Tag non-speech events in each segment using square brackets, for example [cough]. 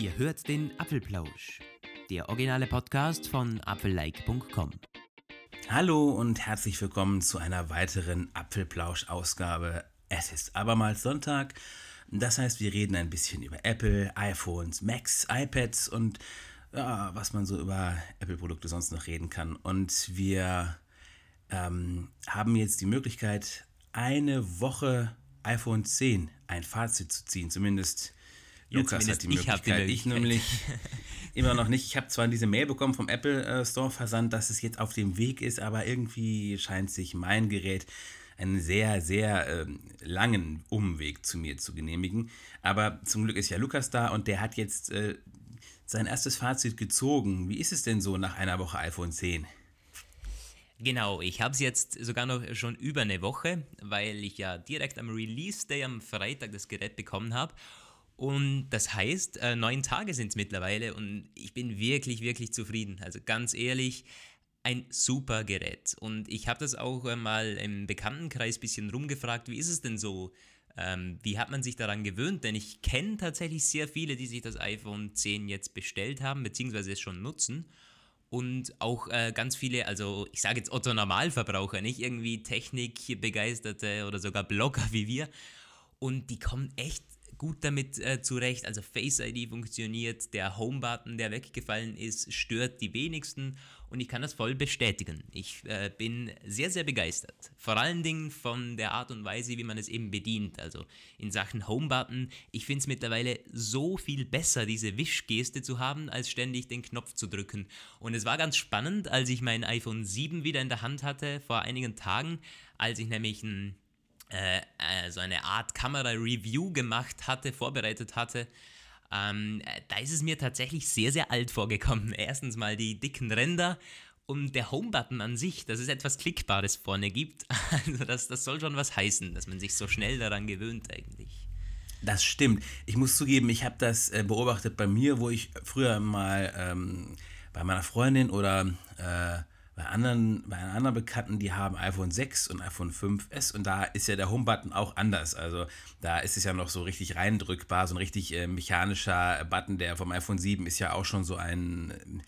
Ihr hört den Apfelplausch, der originale Podcast von apfellike.com. Hallo und herzlich willkommen zu einer weiteren Apfelplausch-Ausgabe. Es ist abermals Sonntag. Das heißt, wir reden ein bisschen über Apple, iPhones, Macs, iPads und ja, was man so über Apple-Produkte sonst noch reden kann. Und wir ähm, haben jetzt die Möglichkeit, eine Woche iPhone 10 ein Fazit zu ziehen. Zumindest Lukas hat die Möglichkeit. Die Möglichkeit. Ich nämlich [laughs] immer noch nicht. Ich habe zwar diese Mail bekommen vom Apple äh, Store Versand, dass es jetzt auf dem Weg ist, aber irgendwie scheint sich mein Gerät einen sehr, sehr äh, langen Umweg zu mir zu genehmigen. Aber zum Glück ist ja Lukas da und der hat jetzt äh, sein erstes Fazit gezogen. Wie ist es denn so nach einer Woche iPhone 10? Genau, ich habe es jetzt sogar noch schon über eine Woche, weil ich ja direkt am Release Day am Freitag das Gerät bekommen habe. Und das heißt, äh, neun Tage sind es mittlerweile und ich bin wirklich, wirklich zufrieden. Also ganz ehrlich, ein super Gerät. Und ich habe das auch äh, mal im Bekanntenkreis ein bisschen rumgefragt, wie ist es denn so? Ähm, wie hat man sich daran gewöhnt? Denn ich kenne tatsächlich sehr viele, die sich das iPhone 10 jetzt bestellt haben, beziehungsweise es schon nutzen und auch äh, ganz viele, also ich sage jetzt Otto Normalverbraucher, nicht irgendwie Technikbegeisterte oder sogar Blogger [laughs] wie wir. Und die kommen echt gut damit äh, zurecht. Also Face ID funktioniert, der Home-Button, der weggefallen ist, stört die wenigsten und ich kann das voll bestätigen. Ich äh, bin sehr, sehr begeistert. Vor allen Dingen von der Art und Weise, wie man es eben bedient. Also in Sachen Home-Button, ich finde es mittlerweile so viel besser, diese Wischgeste zu haben, als ständig den Knopf zu drücken. Und es war ganz spannend, als ich mein iPhone 7 wieder in der Hand hatte, vor einigen Tagen, als ich nämlich ein äh, äh, so eine Art Kamera-Review gemacht hatte, vorbereitet hatte, ähm, äh, da ist es mir tatsächlich sehr, sehr alt vorgekommen. [laughs] Erstens mal die dicken Ränder und der Home-Button an sich, dass es etwas Klickbares vorne gibt. [laughs] Also das, das soll schon was heißen, dass man sich so schnell daran gewöhnt eigentlich. Das stimmt. Ich muss zugeben, ich habe das äh, beobachtet bei mir, wo ich früher mal ähm, bei meiner Freundin oder äh, bei anderen, bei anderen Bekannten, die haben iPhone 6 und iPhone 5S und da ist ja der Home-Button auch anders. Also da ist es ja noch so richtig reindrückbar, so ein richtig äh, mechanischer Button. Der vom iPhone 7 ist ja auch schon so ein.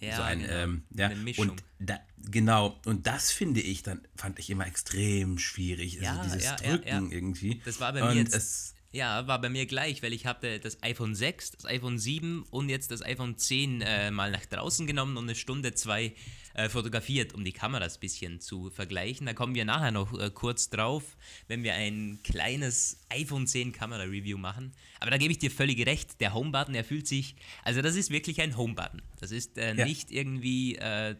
Ja, so ein, genau. ähm, ja. Eine Mischung. Und da, genau, und das finde ich dann, fand ich immer extrem schwierig. Also ja, also dieses ja, Drücken irgendwie. Das war bei mir und jetzt. Es, ja, war bei mir gleich, weil ich habe das iPhone 6, das iPhone 7 und jetzt das iPhone 10 äh, mal nach draußen genommen und eine Stunde, zwei äh, fotografiert, um die Kameras ein bisschen zu vergleichen. Da kommen wir nachher noch äh, kurz drauf, wenn wir ein kleines iPhone 10 Kamera-Review machen. Aber da gebe ich dir völlig recht, der Home-Button, der fühlt sich, also das ist wirklich ein Home-Button. Das ist äh, ja. nicht irgendwie äh,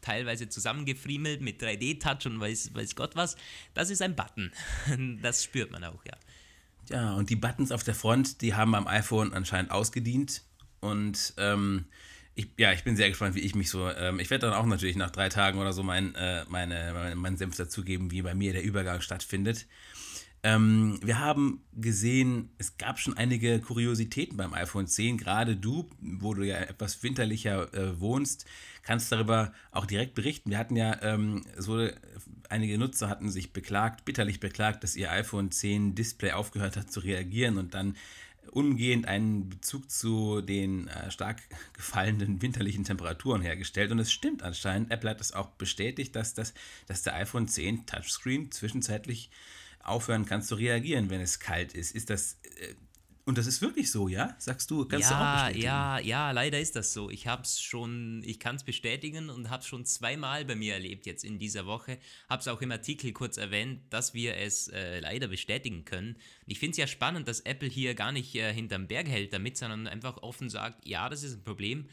teilweise zusammengefriemelt mit 3D-Touch und weiß, weiß Gott was. Das ist ein Button. [laughs] das spürt man auch, ja. Ja, und die Buttons auf der Front, die haben beim iPhone anscheinend ausgedient. Und ähm, ich, ja, ich bin sehr gespannt, wie ich mich so. Ähm, ich werde dann auch natürlich nach drei Tagen oder so mein, äh, meine, meine, meinen Senf dazugeben, wie bei mir der Übergang stattfindet. Ähm, wir haben gesehen, es gab schon einige Kuriositäten beim iPhone 10. Gerade du, wo du ja etwas winterlicher äh, wohnst, kannst darüber auch direkt berichten. Wir hatten ja ähm, so einige Nutzer hatten sich beklagt, bitterlich beklagt, dass ihr iPhone 10 Display aufgehört hat zu reagieren und dann umgehend einen Bezug zu den äh, stark [laughs] gefallenen winterlichen Temperaturen hergestellt. Und es stimmt anscheinend, Apple hat es auch bestätigt, dass, das, dass der iPhone 10 Touchscreen zwischenzeitlich aufhören kann zu reagieren, wenn es kalt ist. Ist das äh, und das ist wirklich so, ja? Sagst du, kannst ja, du auch bestätigen? Ja, ja, leider ist das so. Ich habe es schon, ich kann es bestätigen und habe es schon zweimal bei mir erlebt jetzt in dieser Woche. Habe es auch im Artikel kurz erwähnt, dass wir es äh, leider bestätigen können. Und ich finde es ja spannend, dass Apple hier gar nicht äh, hinterm Berg hält damit, sondern einfach offen sagt, ja, das ist ein Problem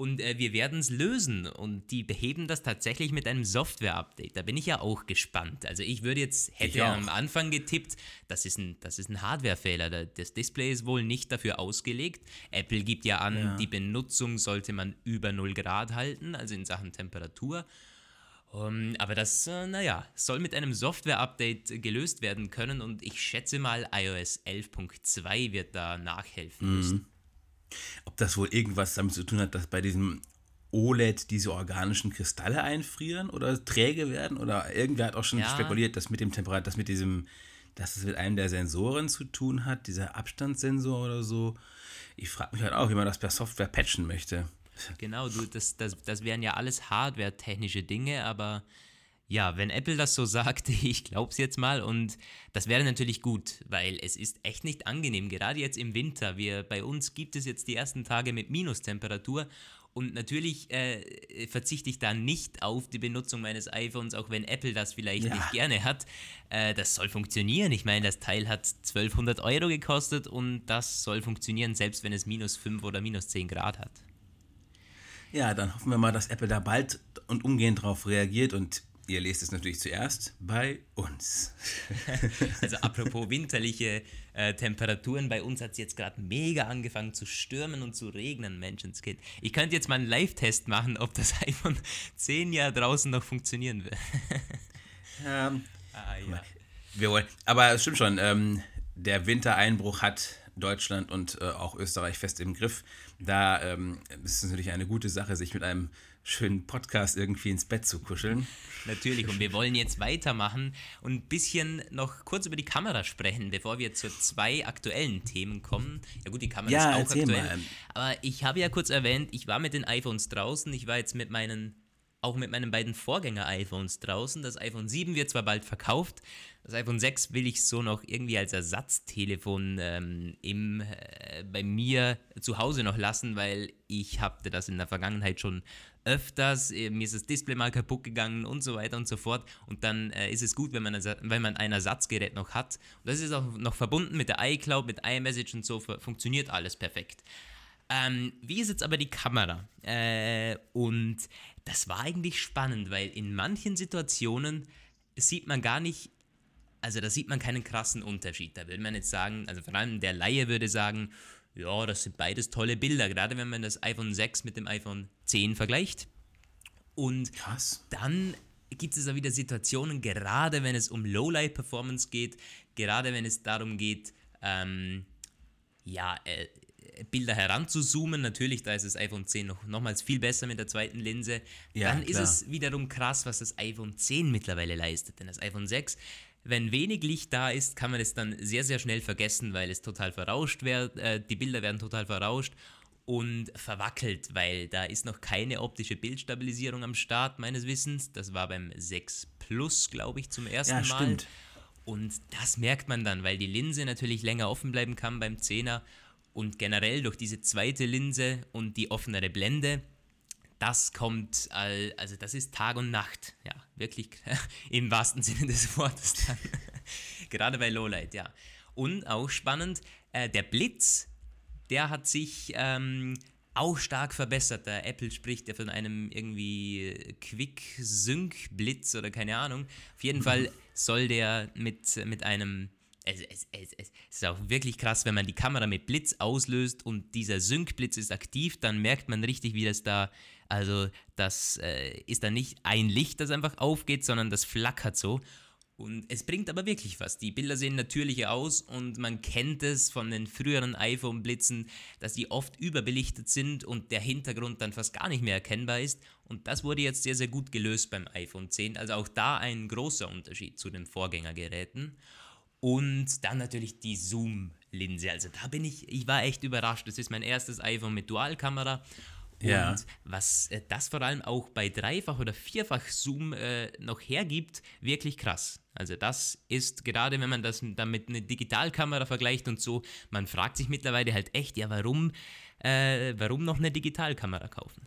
und äh, wir werden es lösen. Und die beheben das tatsächlich mit einem Software-Update. Da bin ich ja auch gespannt. Also ich würde jetzt, hätte ja am Anfang getippt, das ist ein, das ist ein Hardware-Fehler. Das Display ist wohl nicht dafür ausgelegt. Apple gibt ja an, ja. die Benutzung sollte man über 0 Grad halten, also in Sachen Temperatur. Um, aber das, äh, naja, soll mit einem Software-Update gelöst werden können und ich schätze mal, iOS 11.2 wird da nachhelfen mhm. Ob das wohl irgendwas damit zu tun hat, dass bei diesem OLED diese organischen Kristalle einfrieren oder träge werden? Oder irgendwer hat auch schon ja. spekuliert, dass mit dem Temperat, dass mit diesem, dass es mit einem der Sensoren zu tun hat, dieser Abstandssensor oder so. ich frage mich halt auch, wie man das per Software patchen möchte. Genau, du, das, das, das wären ja alles hardware-technische Dinge, aber ja, wenn Apple das so [laughs] sagt, ich glaube es jetzt mal und das wäre natürlich gut, weil es ist echt nicht angenehm, gerade jetzt im Winter. Wir, bei uns gibt es jetzt die ersten Tage mit Minustemperatur und natürlich äh, verzichte ich da nicht auf die Benutzung meines iPhones, auch wenn Apple das vielleicht ja. nicht gerne hat. Äh, das soll funktionieren. Ich meine, das Teil hat 1200 Euro gekostet und das soll funktionieren, selbst wenn es minus 5 oder minus 10 Grad hat. Ja, dann hoffen wir mal, dass Apple da bald und umgehend darauf reagiert und ihr lest es natürlich zuerst bei uns. [laughs] also apropos winterliche äh, Temperaturen, bei uns hat es jetzt gerade mega angefangen zu stürmen und zu regnen, Menschenskind. Ich könnte jetzt mal einen Live-Test machen, ob das [laughs] iPhone 10 Jahre draußen noch funktionieren wird. [laughs] ähm, ah, ja. Wir wollen, aber es stimmt schon, ähm, der Wintereinbruch hat Deutschland und äh, auch Österreich fest im Griff. Da ähm, ist es natürlich eine gute Sache, sich mit einem schönen Podcast irgendwie ins Bett zu kuscheln. Natürlich, und wir wollen jetzt weitermachen und ein bisschen noch kurz über die Kamera sprechen, bevor wir zu zwei aktuellen Themen kommen. Ja gut, die Kamera ja, ist auch aktuell. Mal. Aber ich habe ja kurz erwähnt, ich war mit den iPhones draußen, ich war jetzt mit meinen auch mit meinen beiden Vorgänger-iPhones draußen. Das iPhone 7 wird zwar bald verkauft, das iPhone 6 will ich so noch irgendwie als Ersatztelefon ähm, im, äh, bei mir zu Hause noch lassen, weil ich hatte das in der Vergangenheit schon öfters, äh, mir ist das Display mal kaputt gegangen und so weiter und so fort. Und dann äh, ist es gut, wenn man, wenn man ein Ersatzgerät noch hat. Und das ist auch noch verbunden mit der iCloud, mit iMessage und so, funktioniert alles perfekt. Ähm, wie ist jetzt aber die Kamera? Äh, und das war eigentlich spannend, weil in manchen Situationen sieht man gar nicht, also da sieht man keinen krassen Unterschied. Da würde man jetzt sagen, also vor allem der Laie würde sagen, ja, das sind beides tolle Bilder, gerade wenn man das iPhone 6 mit dem iPhone 10 vergleicht. Und Krass. dann gibt es auch wieder Situationen, gerade wenn es um Lowlight-Performance geht, gerade wenn es darum geht, ähm, ja, äh, Bilder heranzuzoomen. Natürlich, da ist das iPhone 10 noch nochmals viel besser mit der zweiten Linse. Ja, dann klar. ist es wiederum krass, was das iPhone 10 mittlerweile leistet. Denn das iPhone 6 wenn wenig Licht da ist, kann man es dann sehr, sehr schnell vergessen, weil es total verrauscht wird, äh, die Bilder werden total verrauscht und verwackelt, weil da ist noch keine optische Bildstabilisierung am Start meines Wissens. Das war beim 6 Plus, glaube ich, zum ersten ja, Mal. Stimmt. Und das merkt man dann, weil die Linse natürlich länger offen bleiben kann beim 10er und generell durch diese zweite Linse und die offenere Blende das kommt, also das ist Tag und Nacht, ja, wirklich [laughs] im wahrsten Sinne des Wortes dann. [laughs] Gerade bei Lowlight, ja. Und auch spannend, äh, der Blitz, der hat sich ähm, auch stark verbessert. Der Apple spricht ja von einem irgendwie Quick-Sync-Blitz oder keine Ahnung. Auf jeden [laughs] Fall soll der mit, mit einem es, es, es, es, ist auch wirklich krass, wenn man die Kamera mit Blitz auslöst und dieser Sync-Blitz ist aktiv, dann merkt man richtig, wie das da, also das äh, ist dann nicht ein Licht, das einfach aufgeht, sondern das flackert so. Und es bringt aber wirklich was. Die Bilder sehen natürlicher aus und man kennt es von den früheren iPhone-Blitzen, dass die oft überbelichtet sind und der Hintergrund dann fast gar nicht mehr erkennbar ist. Und das wurde jetzt sehr, sehr gut gelöst beim iPhone 10. Also auch da ein großer Unterschied zu den Vorgängergeräten. Und dann natürlich die Zoom-Linse. Also da bin ich, ich war echt überrascht. Das ist mein erstes iPhone mit Dualkamera. Und ja. was äh, das vor allem auch bei Dreifach- oder Vierfach-Zoom äh, noch hergibt, wirklich krass. Also das ist gerade, wenn man das damit eine Digitalkamera vergleicht und so, man fragt sich mittlerweile halt echt, ja, warum, äh, warum noch eine Digitalkamera kaufen?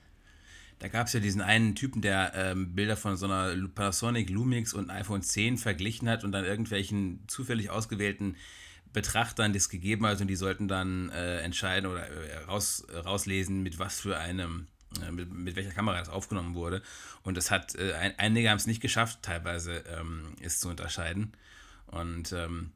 Da gab es ja diesen einen Typen, der ähm, Bilder von so einer Panasonic Lumix und iPhone 10 verglichen hat und dann irgendwelchen zufällig ausgewählten Betrachtern das gegeben hat und die sollten dann äh, entscheiden oder äh, raus, rauslesen, mit was für einem, äh, mit, mit, welcher Kamera das aufgenommen wurde. Und das hat, äh, ein, einige haben es nicht geschafft, teilweise ähm, es zu unterscheiden. Und ähm,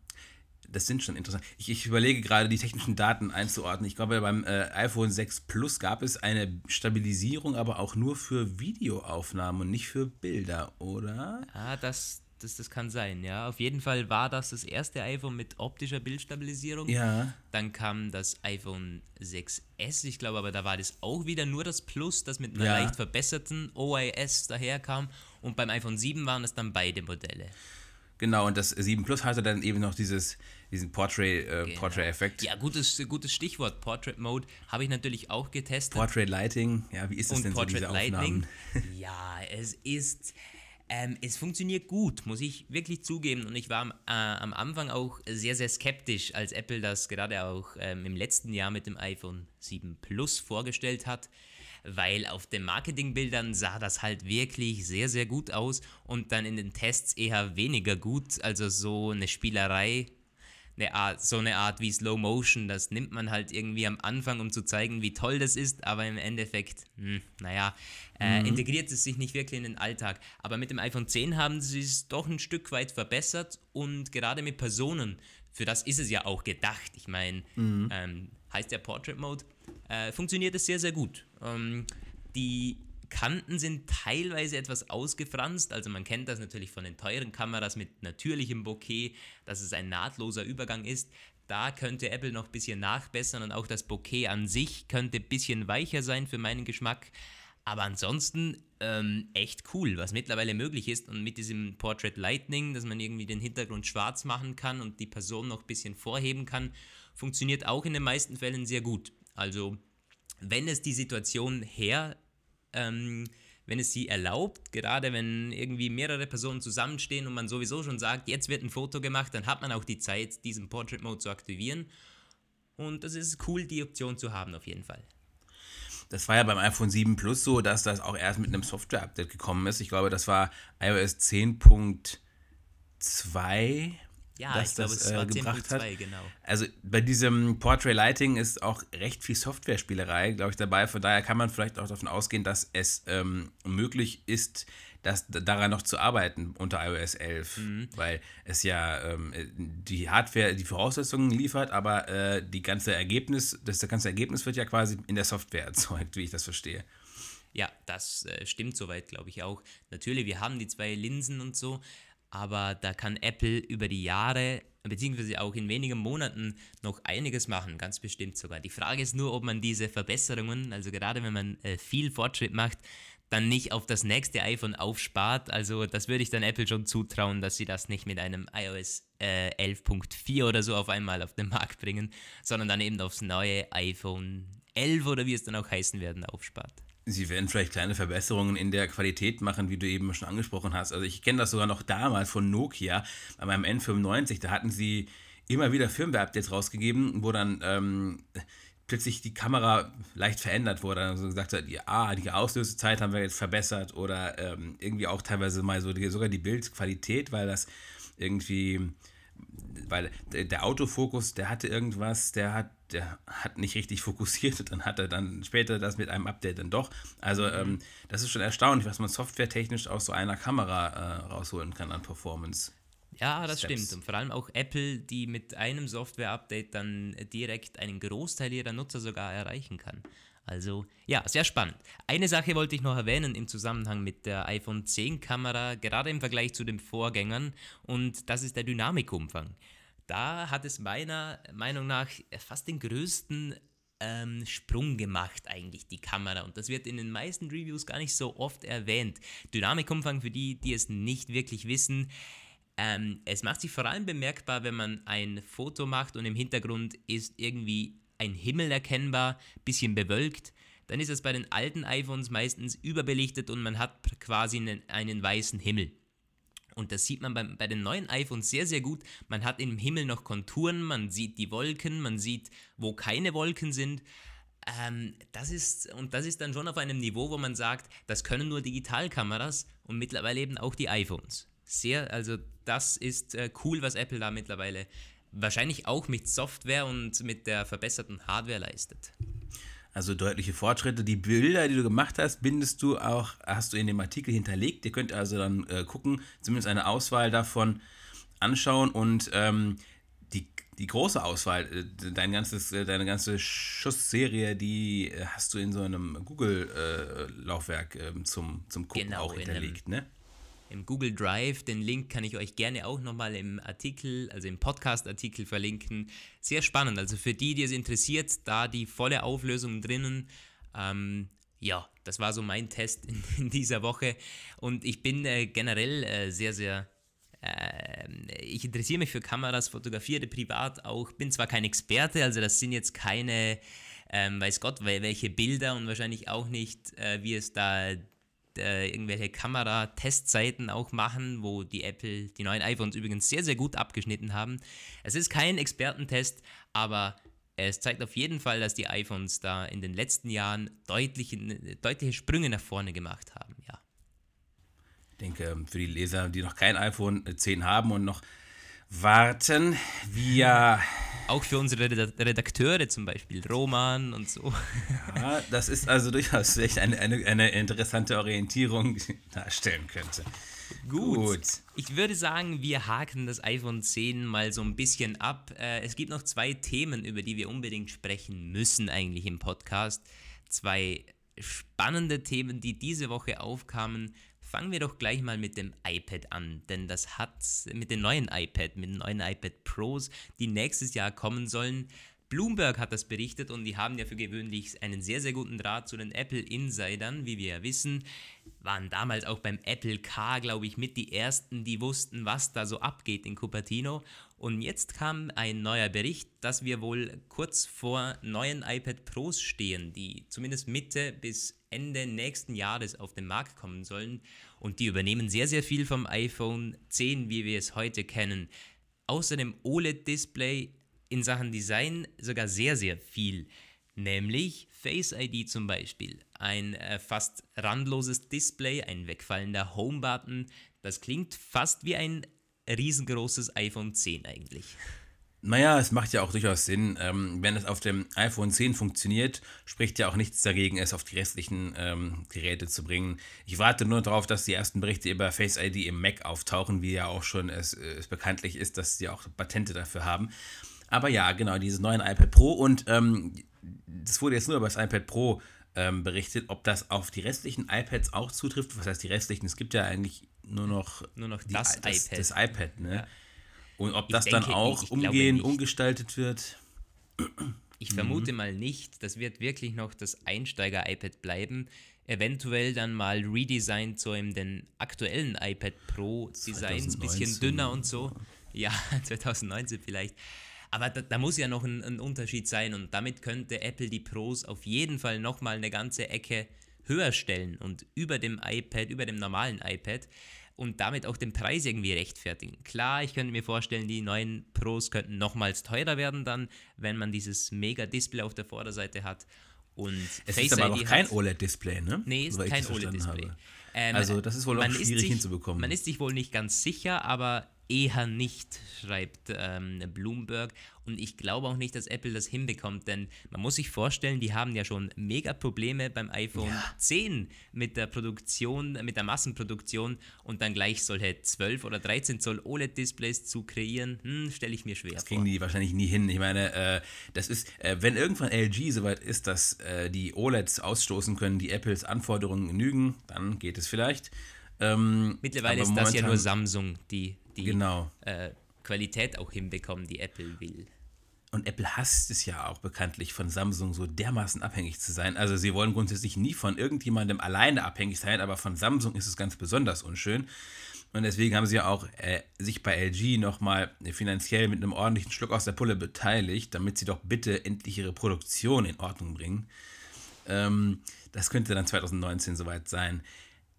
das sind schon interessant. Ich, ich, überlege gerade, die technischen Daten einzuordnen. Ich glaube, beim äh, iPhone 6 Plus gab es eine Stabilisierung, aber auch nur für Videoaufnahmen und nicht für Bilder, oder? Ah, das, das, das kann sein, ja. Auf jeden Fall war das das erste iPhone mit optischer Bildstabilisierung. Ja. Dann kam das iPhone 6S, ich glaube aber, da war das auch wieder nur das Plus, das mit einer ja. leicht verbesserten OIS daherkam. Und beim iPhone 7 waren es dann beide Modelle. Genau, und das 7 Plus hatte dann eben noch dieses, diesen Portrait-Effekt. Äh, genau. Portrait ja, gutes, gutes Stichwort. Portrait Mode habe ich natürlich auch getestet. Portrait Lighting, ja, wie ist das und denn Portrait so, diese Lighting, [laughs] [laughs] Ja, es ist, ähm, es funktioniert gut, muss ich wirklich zugeben. Und ich war am, äh, am Anfang auch sehr, sehr skeptisch, als Apple das gerade auch ähm, im letzten Jahr mit dem iPhone 7 Plus vorgestellt hat weil auf den Marketingbildern sah das halt wirklich sehr, sehr gut aus und dann in den Tests eher weniger gut. Also so eine Spielerei eine Art, so eine Art wie Slow Motion, das nimmt man halt irgendwie am Anfang, um zu zeigen, wie toll das ist, aber im Endeffekt, hm, naja, äh, mhm. integriert es sich nicht wirklich in den Alltag. Aber mit dem iPhone 10 haben sie es doch ein Stück weit verbessert und gerade mit Personen, für das ist es ja auch gedacht. Ich meine, mhm. ähm, heißt der Portrait Mode, äh, funktioniert es sehr, sehr gut. Ähm, die Kanten sind teilweise etwas ausgefranst, also man kennt das natürlich von den teuren Kameras mit natürlichem Bokeh, dass es ein nahtloser Übergang ist. Da könnte Apple noch ein bisschen nachbessern und auch das Bokeh an sich könnte ein bisschen weicher sein für meinen Geschmack. Aber ansonsten ähm, echt cool, was mittlerweile möglich ist. Und mit diesem Portrait Lightning, dass man irgendwie den Hintergrund schwarz machen kann und die Person noch ein bisschen vorheben kann, funktioniert auch in den meisten Fällen sehr gut. Also, wenn es die Situation her ähm, wenn es sie erlaubt, gerade wenn irgendwie mehrere Personen zusammenstehen und man sowieso schon sagt, jetzt wird ein Foto gemacht, dann hat man auch die Zeit, diesen Portrait Mode zu aktivieren. Und das ist cool, die Option zu haben, auf jeden Fall. Das war ja beim iPhone 7 Plus so, dass das auch erst mit einem Software-Update gekommen ist. Ich glaube, das war iOS 10.2 ja, dass ich glaube, das, es war äh, gebracht hat. genau. Also bei diesem Portrait Lighting ist auch recht viel Software-Spielerei, glaube ich, dabei. Von daher kann man vielleicht auch davon ausgehen, dass es ähm, möglich ist, das, daran noch zu arbeiten unter iOS 11, mhm. weil es ja ähm, die Hardware die Voraussetzungen liefert, aber äh, die ganze Ergebnis, das, das ganze Ergebnis wird ja quasi in der Software [laughs] erzeugt, wie ich das verstehe. Ja, das äh, stimmt soweit, glaube ich auch. Natürlich, wir haben die zwei Linsen und so, aber da kann Apple über die Jahre beziehungsweise auch in wenigen Monaten noch einiges machen, ganz bestimmt sogar. Die Frage ist nur, ob man diese Verbesserungen, also gerade wenn man äh, viel Fortschritt macht, dann nicht auf das nächste iPhone aufspart. Also das würde ich dann Apple schon zutrauen, dass sie das nicht mit einem iOS äh, 11.4 oder so auf einmal auf den Markt bringen, sondern dann eben aufs neue iPhone 11 oder wie es dann auch heißen werden, aufspart. Sie werden vielleicht kleine Verbesserungen in der Qualität machen, wie du eben schon angesprochen hast. Also ich kenne das sogar noch damals von Nokia, bei meinem N95, da hatten sie immer wieder Firmware-Updates rausgegeben, wo dann ähm, plötzlich die Kamera leicht verändert wurde. Also gesagt hat, ja, ah, die Auslösezeit haben wir jetzt verbessert oder ähm, irgendwie auch teilweise mal so die, sogar die Bildqualität, weil das irgendwie weil der Autofokus, der hatte irgendwas, der hat, der hat nicht richtig [laughs] fokussiert und dann hat er dann später das mit einem Update dann doch. Also mhm. ähm, das ist schon erstaunlich, was man softwaretechnisch aus so einer Kamera äh, rausholen kann an Performance. Ja, das Steps. stimmt. Und vor allem auch Apple, die mit einem Software-Update dann direkt einen Großteil ihrer Nutzer sogar erreichen kann. Also ja, sehr spannend. Eine Sache wollte ich noch erwähnen im Zusammenhang mit der iPhone 10 Kamera, gerade im Vergleich zu den Vorgängern, und das ist der Dynamikumfang. Da hat es meiner Meinung nach fast den größten ähm, Sprung gemacht, eigentlich die Kamera. Und das wird in den meisten Reviews gar nicht so oft erwähnt. Dynamikumfang, für die, die es nicht wirklich wissen, ähm, es macht sich vor allem bemerkbar, wenn man ein Foto macht und im Hintergrund ist irgendwie ein Himmel erkennbar, bisschen bewölkt, dann ist es bei den alten iPhones meistens überbelichtet und man hat quasi einen, einen weißen Himmel. Und das sieht man bei, bei, den neuen iPhones sehr, sehr gut. Man hat im Himmel noch Konturen, man sieht die Wolken, man sieht, wo keine Wolken sind. Ähm, das ist, und das ist dann schon auf einem Niveau, wo man sagt, das können nur Digitalkameras und mittlerweile eben auch die iPhones. Sehr, also das ist äh, cool, was Apple da mittlerweile wahrscheinlich auch mit Software und mit der verbesserten Hardware leistet. Also deutliche Fortschritte. Die Bilder, die du gemacht hast, bindest du auch, hast du in dem Artikel hinterlegt. Ihr könnt also dann äh, gucken, zumindest eine Auswahl davon anschauen und ähm, die, die große Auswahl, äh, dein ganzes, äh, deine ganze Schussserie, die äh, hast du in so einem Google-Laufwerk äh, ähm, zum, zum Gucken genau, auch hinterlegt, ne? Im Google Drive. Den Link kann ich euch gerne auch nochmal im Artikel, also im Podcast-Artikel verlinken. Sehr spannend. Also für die, die es interessiert, da die volle Auflösung drinnen. Ähm, ja, das war so mein Test in, [laughs] in dieser Woche. Und ich bin äh, generell äh, sehr, sehr äh, ich interessiere mich für Kameras, fotografiere privat auch, bin zwar kein Experte, also das sind jetzt keine, ähm, weiß Gott, welche Bilder und wahrscheinlich auch nicht, äh, wie es da äh, irgendwelche Kameratestzeiten auch machen, wo die Apple, die neuen iPhones übrigens sehr, sehr gut abgeschnitten haben. Es ist kein Expertentest, aber es zeigt auf jeden Fall, dass die iPhones da in den letzten Jahren deutliche, deutliche Sprünge nach vorne gemacht haben, ja. Ich denke, für die Leser, die noch kein iPhone 10 haben und noch warten, wir. Auch für unsere Redakteure zum Beispiel, Roman und so. Ja, das ist also durchaus echt eine, eine, eine interessante Orientierung darstellen könnte. Gut. Gut. Ich würde sagen, wir haken das iPhone 10 mal so ein bisschen ab. Äh, es gibt noch zwei Themen, über die wir unbedingt sprechen müssen eigentlich im Podcast. Zwei spannende Themen, die diese Woche aufkamen. Fangen wir doch gleich mal mit dem iPad an, denn das hat mit den neuen iPad, mit den neuen iPad Pros, die nächstes Jahr kommen sollen, Bloomberg hat das berichtet und die haben ja für gewöhnlich einen sehr, sehr guten Draht zu den Apple-Insidern, wie wir ja wissen. Waren damals auch beim Apple Car, glaube ich, mit die ersten, die wussten, was da so abgeht in Cupertino. Und jetzt kam ein neuer Bericht, dass wir wohl kurz vor neuen iPad Pros stehen, die zumindest Mitte bis Ende nächsten Jahres auf den Markt kommen sollen. Und die übernehmen sehr, sehr viel vom iPhone 10, wie wir es heute kennen. Außer dem OLED-Display in Sachen Design sogar sehr, sehr viel. Nämlich Face ID zum Beispiel. Ein äh, fast randloses Display, ein wegfallender Home-Button. Das klingt fast wie ein riesengroßes iPhone 10 eigentlich. Naja, es macht ja auch durchaus Sinn. Ähm, wenn es auf dem iPhone 10 funktioniert, spricht ja auch nichts dagegen, es auf die restlichen ähm, Geräte zu bringen. Ich warte nur darauf, dass die ersten Berichte über Face ID im Mac auftauchen, wie ja auch schon es, es bekanntlich ist, dass sie auch Patente dafür haben. Aber ja, genau, dieses neuen iPad Pro und ähm, das wurde jetzt nur über das iPad Pro ähm, berichtet, ob das auf die restlichen iPads auch zutrifft. Was heißt die restlichen? Es gibt ja eigentlich nur noch, nur noch die, das, das, iPad. Das iPad ne? Ja. Und ob Ich das dann denke, auch ich umgehend glaube nicht. umgestaltet wird. Ich vermute mal nicht. Das wird wirklich noch das Einsteiger-iPad bleiben. Eventuell dann mal redesigned so in den aktuellen iPad Pro-Designs, bisschen 2019. dünner und so. Ja, [laughs] 2019 vielleicht. Aber da, da muss ja noch ein, ein Unterschied sein und damit könnte Apple die Pros auf jeden Fall nochmal eine ganze Ecke höher stellen und über dem iPad, über dem normalen iPad und damit auch den Preis irgendwie rechtfertigen. Klar, ich könnte mir vorstellen, die neuen Pros könnten nochmals teurer werden dann, wenn man dieses Mega-Display auf der Vorderseite hat. Und Es Face ist aber ID noch kein OLED-Display, ne? Nee, ist kein OLED-Display. Ähm, Also, das ist wohl auch schwierig sich, hinzubekommen. Man ist sich wohl nicht ganz sicher, aber eher nicht, schreibt ähm, Bloomberg. Und ich glaube auch nicht, dass Apple das hinbekommt, denn man muss sich vorstellen, die haben ja schon mega Probleme beim iPhone 10 mit der Produktion, mit der Massenproduktion und dann gleich solche 12 oder 13 Zoll OLED-Displays zu kreieren, hm, stelle ich mir schwer Das vor. kriegen die wahrscheinlich nie hin. Ich meine, äh, das ist, äh, wenn irgendwann LG soweit ist, dass äh, die OLEDs ausstoßen können, die Apples Anforderungen genügen, dann geht es vielleicht. Ähm, Mittlerweile ist das ja nur Samsung, die die Genau. äh, Qualität auch hinbekommen, die Apple will. Und Apple hasst es ja auch bekanntlich von Samsung so dermaßen abhängig zu sein. Also sie wollen grundsätzlich nie von irgendjemandem alleine abhängig sein, aber von Samsung ist es ganz besonders unschön. Und deswegen haben sie ja auch äh, sich bei LG nochmal finanziell mit einem ordentlichen Schluck aus der Pulle beteiligt, damit sie doch bitte endlich ihre Produktion in Ordnung bringen. Ähm, das könnte dann 2019 soweit sein.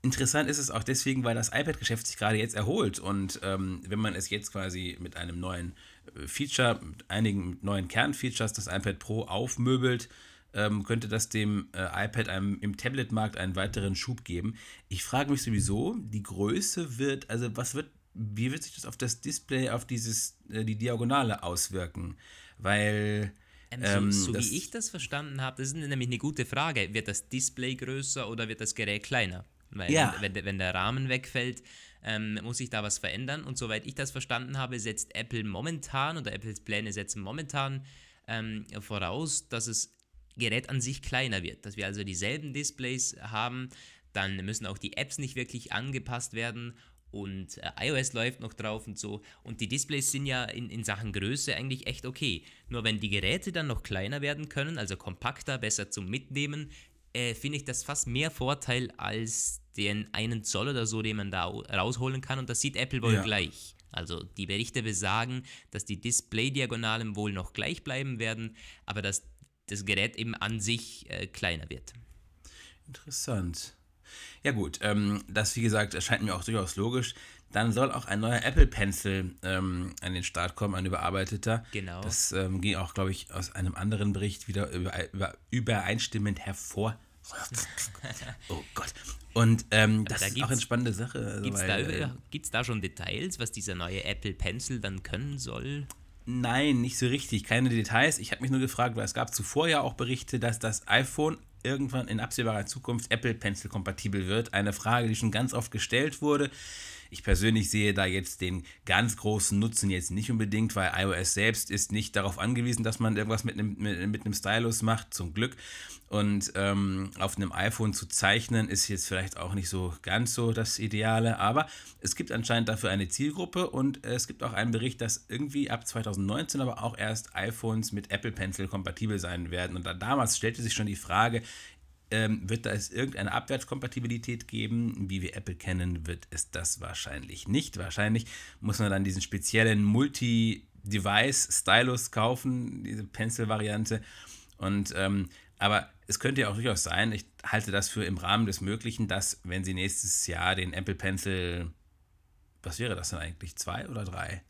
Interessant ist es auch deswegen, weil das iPad-Geschäft sich gerade jetzt erholt und ähm, wenn man es jetzt quasi mit einem neuen äh, Feature, mit einigen neuen Kernfeatures, das iPad Pro aufmöbelt, ähm, könnte das dem äh, iPad einem, im Tablet-Markt einen weiteren Schub geben. Ich frage mich sowieso, die Größe wird, also was wird, wie wird sich das auf das Display, auf dieses, äh, die Diagonale auswirken? Weil Ähm, Ähm, so so das- wie ich das verstanden habe, das ist nämlich eine gute Frage. Wird das Display größer oder wird das Gerät kleiner? Weil Ja. wenn, wenn, der Rahmen wegfällt, ähm, muss sich da was verändern. Und soweit ich das verstanden habe, setzt Apple momentan oder Apples Pläne setzen momentan ähm, voraus, dass das Gerät an sich kleiner wird. Dass wir also dieselben Displays haben, dann müssen auch die Apps nicht wirklich angepasst werden und äh, iOS läuft noch drauf und so. Und die Displays sind ja in, in Sachen Größe eigentlich echt okay. Nur wenn die Geräte dann noch kleiner werden können, also kompakter, besser zum Mitnehmen, äh, finde ich das fast mehr Vorteil als den einen Zoll oder so, den man da rausholen kann. Und das sieht Apple wohl ja. gleich. Also die Berichte besagen, dass die Display-Diagonalen wohl noch gleich bleiben werden, aber dass das Gerät eben an sich äh, kleiner wird. Interessant. Ja gut, ähm, das wie gesagt erscheint mir auch durchaus logisch. Dann soll auch ein neuer Apple Pencil ähm, an den Start kommen, ein überarbeiteter. Genau. Das ähm, ging auch, glaube ich, aus einem anderen Bericht wieder über, über, übereinstimmend hervor. [laughs] oh Gott. Und ähm, das da ist auch eine spannende Sache. Also, Gibt es da, äh, da schon Details, was dieser neue Apple Pencil dann können soll? Nein, nicht so richtig. Keine Details. Ich habe mich nur gefragt, weil es gab zuvor ja auch Berichte, dass das iPhone irgendwann in absehbarer Zukunft Apple Pencil kompatibel wird. Eine Frage, die schon ganz oft gestellt wurde. Ich persönlich sehe da jetzt den ganz großen Nutzen jetzt nicht unbedingt, weil iOS selbst ist nicht darauf angewiesen, dass man irgendwas mit einem, mit, mit einem Stylus macht, zum Glück. Und ähm, auf einem iPhone zu zeichnen ist jetzt vielleicht auch nicht so ganz so das Ideale, aber es gibt anscheinend dafür eine Zielgruppe und es gibt auch einen Bericht, dass irgendwie ab 2019 aber auch erst iPhones mit Apple Pencil kompatibel sein werden. Und da damals stellte sich schon die Frage, ähm, wird da es irgendeine Abwärtskompatibilität geben? Wie wir Apple kennen, wird es das wahrscheinlich nicht. Wahrscheinlich muss man dann diesen speziellen Multi-Device-Stylus kaufen, diese Pencil-Variante. Und ähm, aber es könnte ja auch durchaus sein, ich halte das für im Rahmen des Möglichen, dass, wenn sie nächstes Jahr den Apple Pencil, was wäre das denn eigentlich? Zwei oder drei?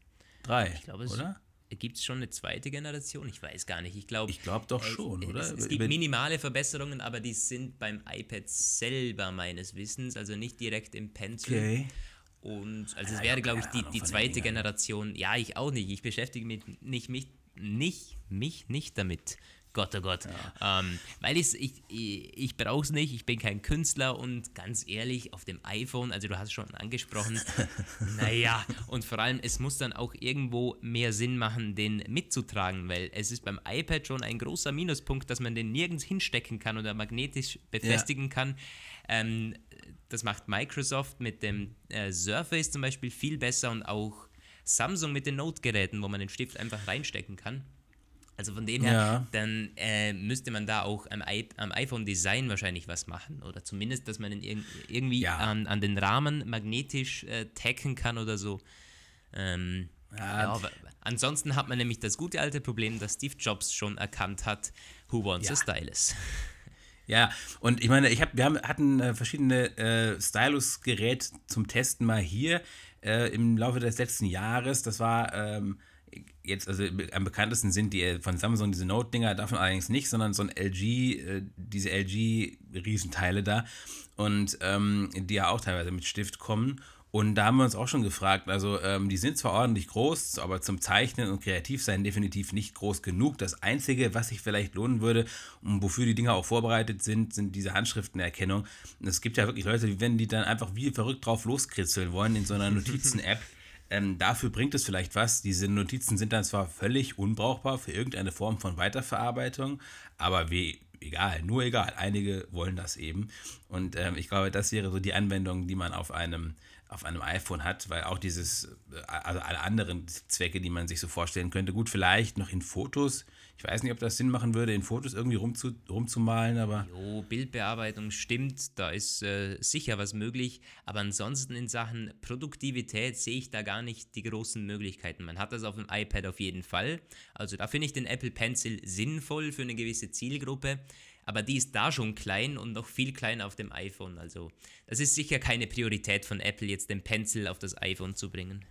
Drei, ich glaube, oder? Gibt es schon eine zweite Generation? Ich weiß gar nicht. Ich glaube ich glaub doch schon, es, oder? Es, es gibt minimale Verbesserungen, aber die sind beim iPad selber meines Wissens, also nicht direkt im Pencil. Okay. Und also es wäre, glaube ich, die, die zweite Generation. Ja, ich auch nicht. Ich beschäftige mich nicht, mich, nicht, mich nicht damit. Gott, oh Gott. Ja. Ähm, weil ich, ich, ich brauche es nicht, ich bin kein Künstler und ganz ehrlich, auf dem iPhone, also du hast es schon angesprochen, [laughs] naja, und vor allem, es muss dann auch irgendwo mehr Sinn machen, den mitzutragen, weil es ist beim iPad schon ein großer Minuspunkt, dass man den nirgends hinstecken kann oder magnetisch befestigen ja. kann. Ähm, das macht Microsoft mit dem äh, Surface zum Beispiel viel besser und auch Samsung mit den Note-Geräten, wo man den Stift einfach reinstecken kann. Also von dem her, ja. dann äh, müsste man da auch am, am iPhone-Design wahrscheinlich was machen. Oder zumindest, dass man ihn irgendwie ja. an, an, den Rahmen magnetisch äh, taggen kann oder so. Ähm, ja. ansonsten hat man nämlich das gute alte Problem, das Steve Jobs schon erkannt hat: Who wants a stylus? [laughs] Ja, und ich meine, ich hab, wir haben, hatten äh, verschiedene äh, Stylus-Geräte zum Testen mal hier äh, im Laufe des letzten Jahres. Das war ähm, jetzt, also am bekanntesten sind die äh, von Samsung diese Note-Dinger, davon allerdings nicht, sondern so ein LG, äh, diese LG-Riesenteile da und ähm, die ja auch teilweise mit Stift kommen. Und da haben wir uns auch schon gefragt, also ähm, die sind zwar ordentlich groß, aber zum Zeichnen und Kreativsein definitiv nicht groß genug. Das Einzige, was sich vielleicht lohnen würde und wofür die Dinger auch vorbereitet sind, sind diese Handschriftenerkennung. Es gibt ja wirklich Leute, die wenn die dann einfach wie verrückt drauf loskritzeln wollen in so einer [laughs] Notizen-App. Ähm, dafür bringt es vielleicht was. Diese Notizen sind dann zwar völlig unbrauchbar für irgendeine Form von Weiterverarbeitung, aber wie, egal, nur egal. Einige wollen das eben. Und ähm, ich glaube, das wäre so die Anwendung, die man auf einem auf einem iPhone hat, weil auch dieses, äh, also alle anderen Zwecke, die man sich so vorstellen könnte, gut, vielleicht noch in Fotos. Ich weiß nicht, ob das Sinn machen würde, in Fotos irgendwie rumzu, rumzumalen, aber. Jo, Bildbearbeitung stimmt, da ist äh, sicher was möglich, aber ansonsten in Sachen Produktivität sehe ich da gar nicht die großen Möglichkeiten. Man hat das auf dem iPad auf jeden Fall. Also da finde ich den Apple Pencil sinnvoll für eine gewisse Zielgruppe aber die ist da schon klein und noch viel kleiner auf dem iPhone. Also das ist sicher keine Priorität von Apple, jetzt den Pencil auf das iPhone zu bringen.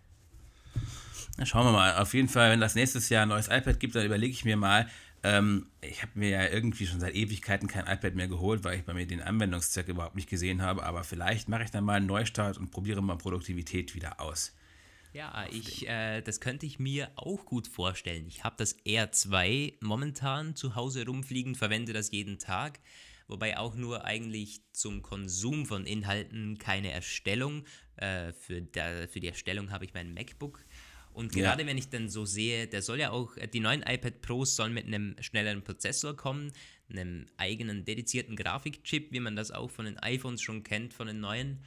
Na, schauen wir mal. Auf jeden Fall, wenn das nächstes Jahr ein neues iPad gibt, dann überlege ich mir mal, ähm, ich habe mir ja irgendwie schon seit Ewigkeiten kein iPad mehr geholt, weil ich bei mir den Anwendungszweck überhaupt nicht gesehen habe. Aber vielleicht mache ich dann mal einen Neustart und probiere mal Produktivität wieder aus. Ja, ich, äh, das könnte ich mir auch gut vorstellen. Ich habe das R2 momentan zu Hause rumfliegen, verwende das jeden Tag, wobei auch nur eigentlich zum Konsum von Inhalten, keine Erstellung. Äh, für, der, für die Erstellung habe ich mein MacBook. Und gerade ja. wenn ich dann so sehe, der soll ja auch, die neuen iPad Pros sollen mit einem schnelleren Prozessor kommen, einem eigenen dedizierten Grafikchip, wie man das auch von den iPhones schon kennt, von den neuen.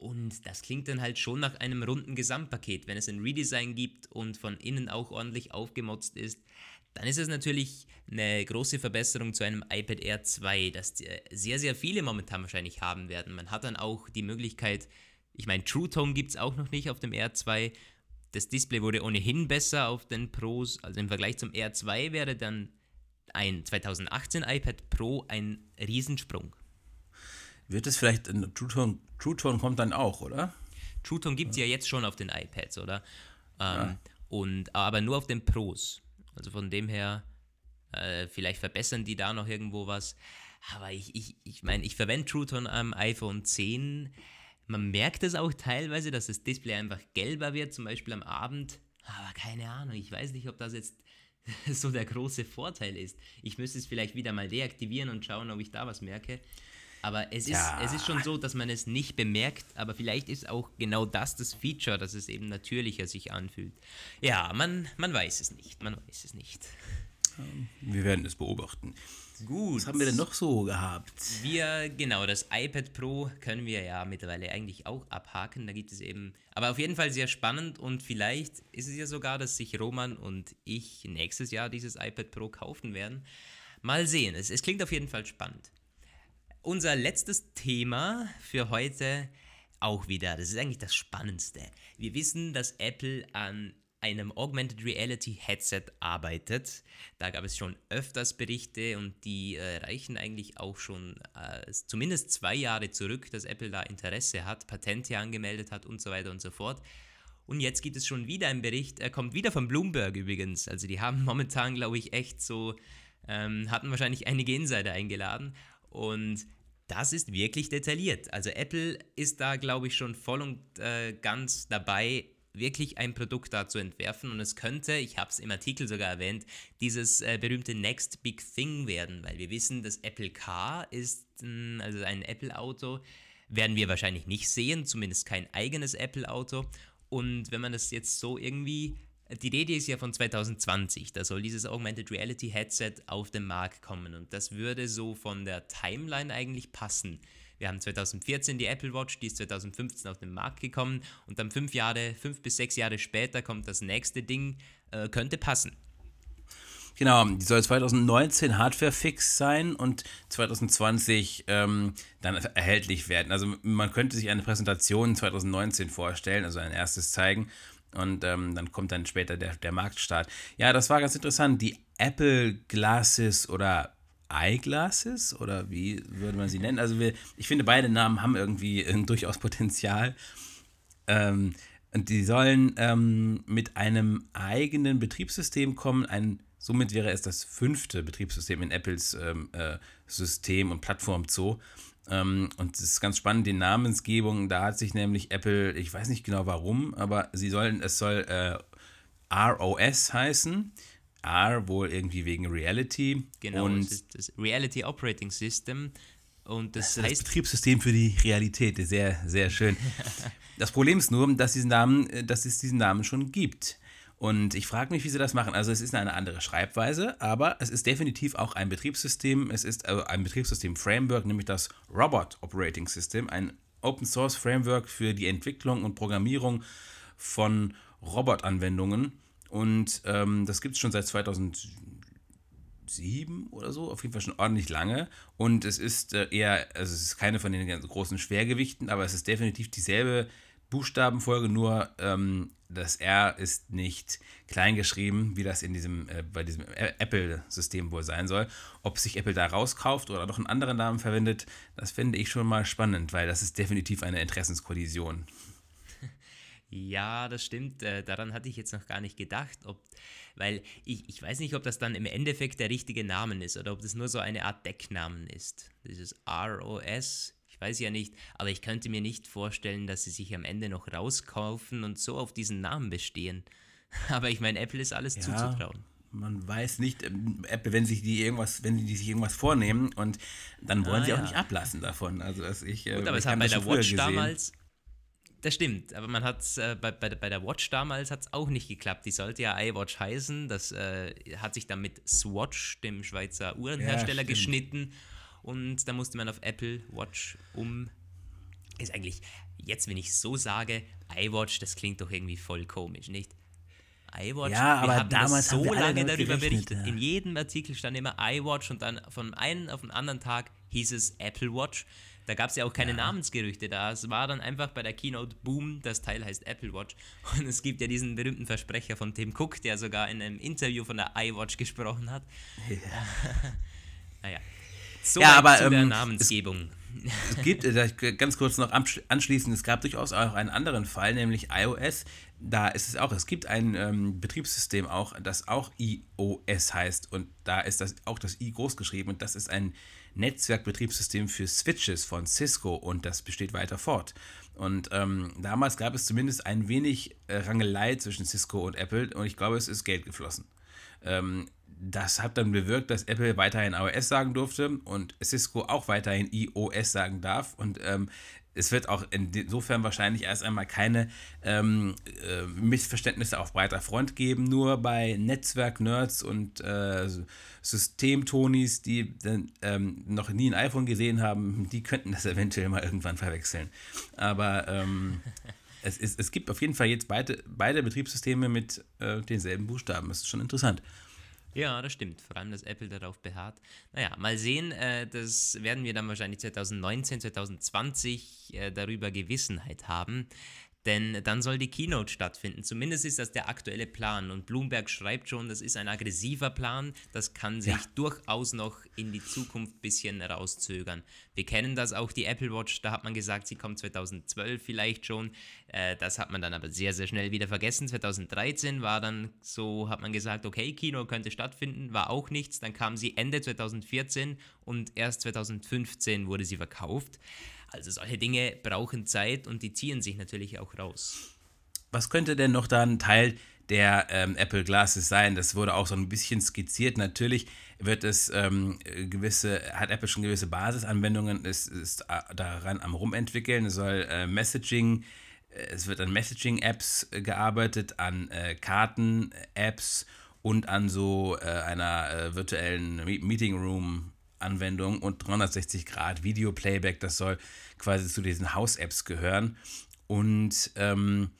Und das klingt dann halt schon nach einem runden Gesamtpaket. Wenn es ein Redesign gibt und von innen auch ordentlich aufgemotzt ist, dann ist es natürlich eine große Verbesserung zu einem iPad Air 2, das sehr, sehr viele momentan wahrscheinlich haben werden. Man hat dann auch die Möglichkeit, ich meine, True Tone gibt es auch noch nicht auf dem Air 2. Das Display wurde ohnehin besser auf den Pros, also im Vergleich zum Air 2 wäre dann ein 2018 iPad Pro ein Riesensprung. Wird es vielleicht, True Tone, True Tone kommt dann auch, oder? True Tone gibt es ja. ja. jetzt schon auf den iPads, oder? Ähm, ja. und, aber nur auf den Pros. Also von dem her, äh, vielleicht verbessern die da noch irgendwo was. Aber ich, ich, ich meine, ich verwende True Tone am iPhone 10. Man merkt es auch teilweise, dass das Display einfach gelber wird, zum Beispiel am Abend. Aber keine Ahnung, ich weiß nicht, ob das jetzt [laughs] so der große Vorteil ist. Ich müsste es vielleicht wieder mal deaktivieren und schauen, ob ich da was merke. Aber es ist, ja. es ist schon so, dass man es nicht bemerkt, aber vielleicht ist auch genau das das Feature, dass es eben natürlicher sich anfühlt. Ja, man, man weiß es nicht, man weiß es nicht. Ähm, wir werden es beobachten. Gut. Was haben wir denn noch so gehabt? Wir, genau, das iPad Pro können wir ja mittlerweile eigentlich auch abhaken. Da gibt es eben, aber auf jeden Fall sehr spannend und vielleicht ist es ja sogar, dass sich Roman und ich nächstes Jahr dieses iPad Pro kaufen werden. Mal sehen, es, es klingt auf jeden Fall spannend. Unser letztes Thema für heute auch wieder, das ist eigentlich das Spannendste. Wir wissen, dass Apple an einem Augmented Reality Headset arbeitet. Da gab es schon öfters Berichte und die äh, reichen eigentlich auch schon äh, zumindest zwei Jahre zurück, dass Apple da Interesse hat, Patente angemeldet hat und so weiter und so fort. Und jetzt gibt es schon wieder einen Bericht, er kommt wieder von Bloomberg übrigens. Also die haben momentan, glaube ich, echt so, ähm, hatten wahrscheinlich einige Insider eingeladen und das ist wirklich detailliert. Also Apple ist da, glaube ich, schon voll und äh, ganz dabei, wirklich ein Produkt da zu entwerfen. Und es könnte, ich habe es im Artikel sogar erwähnt, dieses äh, berühmte Next Big Thing werden, weil wir wissen, das Apple Car ist, mh, also ein Apple-Auto, werden wir wahrscheinlich nicht sehen, zumindest kein eigenes Apple-Auto. Und wenn man das jetzt so irgendwie die Rede ist ja von 2020, da soll dieses Augmented Reality Headset auf den Markt kommen und das würde so von der Timeline eigentlich passen. Wir haben 2014 die Apple Watch, die ist 2015 auf den Markt gekommen und dann fünf Jahre, fünf bis sechs Jahre später kommt das nächste Ding, äh, könnte passen. Genau, die soll 2019 Hardware-fix sein und 2020 ähm, dann erhältlich werden. Also man könnte sich eine Präsentation 2019 vorstellen, also ein erstes zeigen und ähm, dann kommt dann später der, der Marktstart. Ja, das war ganz interessant. Die Apple Glasses oder Eyeglasses oder wie würde man sie nennen? Also wir, ich finde, beide Namen haben irgendwie [laughs] äh, durchaus Potenzial. Ähm, und die sollen ähm, mit einem eigenen Betriebssystem kommen. Ein, somit wäre es das fünfte Betriebssystem in Apples ähm, äh, System und Plattform Zoo. Ähm, und es ist ganz spannend, die Namensgebung, da hat sich nämlich Apple, ich weiß nicht genau warum, aber sie sollen, es soll äh, ROS heißen. R wohl irgendwie wegen Reality. Genau, und das das Reality Operating System. Und das, das heißt. Das Betriebssystem für die Realität, sehr, sehr schön. [laughs] das Problem ist nur, dass, diesen Namen, äh, dass es diesen Namen schon gibt. Und ich frage mich, wie sie das machen. Also es ist eine andere Schreibweise, aber es ist definitiv auch ein Betriebssystem. Es ist also ein Betriebssystem-Framework, nämlich das Robot Operating System, ein Open-Source-Framework für die Entwicklung und Programmierung von Robotanwendungen. Und ähm, das gibt es schon seit 2007 oder so, auf jeden Fall schon ordentlich lange. Und es ist äh, eher, also es ist keine von den ganz großen Schwergewichten, aber es ist definitiv dieselbe Buchstabenfolge, nur ähm, das R ist nicht klein geschrieben, wie das in diesem, äh, bei diesem Apple-System wohl sein soll. Ob sich Apple da rauskauft oder noch einen anderen Namen verwendet, das finde ich schon mal spannend, weil das ist definitiv eine Interessenskollision. Ja, das stimmt. Äh, daran hatte ich jetzt noch gar nicht gedacht, ob, weil ich, ich weiß nicht, ob das dann im Endeffekt der richtige Name ist oder ob das nur so eine Art Decknamen ist. Dieses ROS weiß ja nicht, aber ich könnte mir nicht vorstellen, dass sie sich am Ende noch rauskaufen und so auf diesen Namen bestehen. [laughs] Aber ich meine, Apple ist alles ja, zuzutrauen. Man weiß nicht, ähm, Apple, wenn sich die irgendwas, wenn die sich irgendwas vornehmen und dann wollen ah, sie auch ja. nicht ablassen davon. Also dass ich. Gut, aber es hat bei der Watch damals. Das stimmt, aber man hat äh, bei, bei, bei der Watch damals hat es auch nicht geklappt. Die sollte ja iWatch heißen. Das äh, hat sich dann mit Swatch, dem Schweizer Uhrenhersteller, ja, geschnitten und da musste man auf Apple Watch um. Ist eigentlich, jetzt wenn ich so sage, iWatch, das klingt doch irgendwie voll komisch, nicht? iWatch. Ja, aber wir haben damals so haben wir lange darüber berichtet. ja. In jedem Artikel stand immer iWatch und dann von einem auf den anderen Tag hieß es Apple Watch. Da gab es ja auch keine Namensgerüchte da. Es war dann einfach bei der Keynote Boom, das Teil heißt Apple Watch. [laughs] Und es gibt ja diesen berühmten Versprecher von Tim Cook, der sogar in einem Interview von der iWatch gesprochen hat. [laughs] naja. So Ja, aber, zu der ähm, Namensgebung. Es gibt, äh, ganz kurz noch anschli- anschließend, es gab durchaus auch einen anderen Fall, nämlich iOS. Da ist es auch, es gibt ein ähm, Betriebssystem auch, das auch iOS heißt und da ist das auch das i groß geschrieben und das ist ein Netzwerkbetriebssystem für Switches von Cisco und das besteht weiter fort. Und ähm, damals gab es zumindest ein wenig äh, Rangelei zwischen Cisco und Apple und ich glaube, es ist Geld geflossen. Ähm, das hat dann bewirkt, dass Apple weiterhin iOS sagen durfte und Cisco auch weiterhin iOS sagen darf. Und ähm, es wird auch insofern wahrscheinlich erst einmal keine ähm, äh, Missverständnisse auf breiter Front geben. Nur bei Netzwerk-Nerds und äh, Systemtonis, die ähm, noch nie ein iPhone gesehen haben, die könnten das [laughs] eventuell mal irgendwann verwechseln. Aber ähm, [laughs] es, ist, es gibt auf jeden Fall jetzt beide, beide Betriebssysteme mit äh, denselben Buchstaben. Das ist schon interessant. Ja, das stimmt. Vor allem, dass Apple darauf beharrt. Naja, mal sehen. Äh, das werden wir dann wahrscheinlich 2019, 2020 äh, darüber Gewissenheit haben. Denn dann soll die Keynote stattfinden. Zumindest ist das der aktuelle Plan. Und Bloomberg schreibt schon, das ist ein aggressiver Plan. Das kann sich Ja. durchaus noch in die Zukunft ein bisschen rauszögern. Wir kennen das auch, die Apple Watch, da hat man gesagt, sie kommt 2012 vielleicht schon. Äh, das hat man dann aber sehr, sehr schnell wieder vergessen. 2013 war dann so, hat man gesagt, okay, Kino könnte stattfinden, war auch nichts. Dann kam sie Ende 2014 und erst 2015 wurde sie verkauft. Also solche Dinge brauchen Zeit und die ziehen sich natürlich auch raus. Was könnte denn noch dann Teil der ähm, Apple Glasses sein? Das wurde auch so ein bisschen skizziert. Natürlich wird es ähm, gewisse, hat Apple schon gewisse Basisanwendungen, es ist äh, daran am Rumentwickeln. Es soll äh, Messaging, äh, es wird an Messaging-Apps äh, gearbeitet, an Karten-Apps und an so einer virtuellen Me Meeting Room Anwendung und 360 Grad Video Playback, das soll quasi zu diesen Haus-Apps gehören. Und ähm,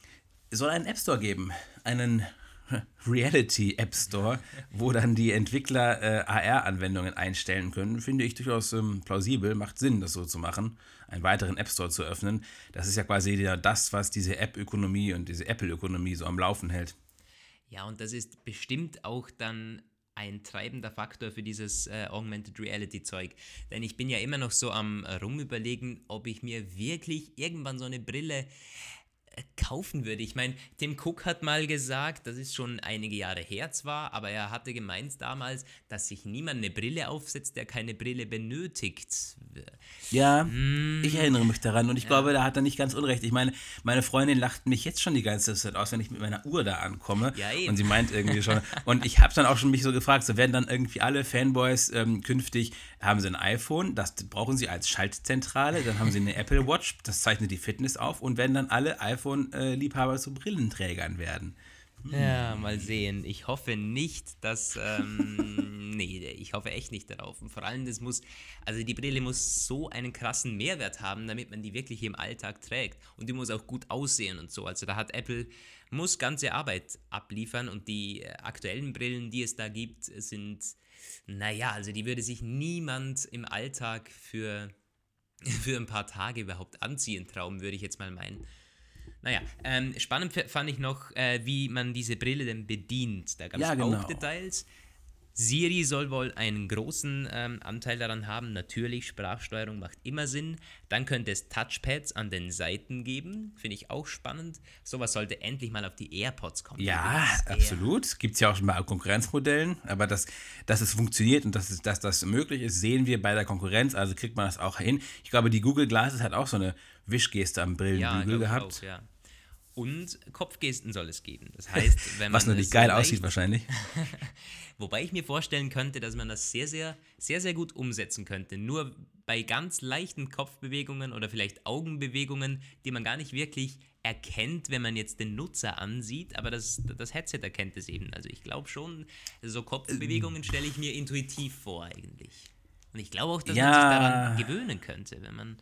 es soll einen App Store geben, einen [laughs] Reality App Store, wo dann die Entwickler äh, AR-Anwendungen einstellen können. Finde ich durchaus ähm, plausibel, macht Sinn, das so zu machen, einen weiteren App Store zu öffnen. Das ist ja quasi ja das, was diese App-Ökonomie und diese Apple-Ökonomie so am Laufen hält. Ja, und das ist bestimmt auch dann ein treibender Faktor für dieses äh, Augmented Reality Zeug. Denn ich bin ja immer noch so am äh, rumüberlegen, ob ich mir wirklich irgendwann so eine Brille kaufen würde. Ich meine, Tim Cook hat mal gesagt, das ist schon einige Jahre her zwar, aber er hatte gemeint damals, dass sich niemand eine Brille aufsetzt, der keine Brille benötigt. Ja, Mm. ich erinnere mich daran und ich glaube, da hat er nicht ganz unrecht. Ich meine, meine Freundin lacht mich jetzt schon die ganze Zeit aus, wenn ich mit meiner Uhr da ankomme. Ja, eben. und sie meint irgendwie schon. [laughs] Und ich habe dann auch schon mich so gefragt, so werden dann irgendwie alle Fanboys ähm, künftig, haben sie ein iPhone, das brauchen sie als Schaltzentrale, dann haben sie eine Apple Watch, das zeichnet die Fitness auf und werden dann alle iPhone-Liebhaber zu Brillenträgern werden. Ja, mal sehen. Ich hoffe nicht, dass. Ähm, [laughs] nee, ich hoffe echt nicht darauf. Und vor allem, das muss. Also, die Brille muss so einen krassen Mehrwert haben, damit man die wirklich im Alltag trägt. Und die muss auch gut aussehen und so. Also, da hat Apple. Muss ganze Arbeit abliefern und die äh, aktuellen Brillen, die es da gibt, sind. Naja, also, die würde sich niemand im Alltag für. [laughs] Für ein paar Tage überhaupt anziehen trauen, würde ich jetzt mal meinen. Naja, ähm, spannend fand ich noch, äh, wie man diese Brille denn bedient. Da gab es Ja, genau. auch Details. Siri soll wohl einen großen ähm, Anteil daran haben. Natürlich, Sprachsteuerung macht immer Sinn. Dann könnte es Touchpads an den Seiten geben. Finde ich auch spannend. Sowas sollte endlich mal auf die AirPods kommen. Ja, absolut. Gibt es ja auch schon bei Konkurrenzmodellen, aber dass, dass es funktioniert und dass, es, dass das möglich ist, sehen wir bei der Konkurrenz, also kriegt man das auch hin. Ich glaube, die Google Glasses hat auch so eine Wischgeste am Ja, Brillenbügel ich gehabt. Auch, ja. Und Kopfgesten soll es geben. Das heißt, [laughs] wenn man Was natürlich geil aussieht wahrscheinlich. [laughs] Wobei ich mir vorstellen könnte, dass man das sehr, sehr, sehr, sehr gut umsetzen könnte. Nur bei ganz leichten Kopfbewegungen oder vielleicht Augenbewegungen, die man gar nicht wirklich erkennt, wenn man jetzt den Nutzer ansieht, aber das, das Headset erkennt es eben. Also ich glaube schon, so Kopfbewegungen stelle ich mir intuitiv vor eigentlich. Und ich glaube auch, dass man Ja. sich daran gewöhnen könnte, wenn man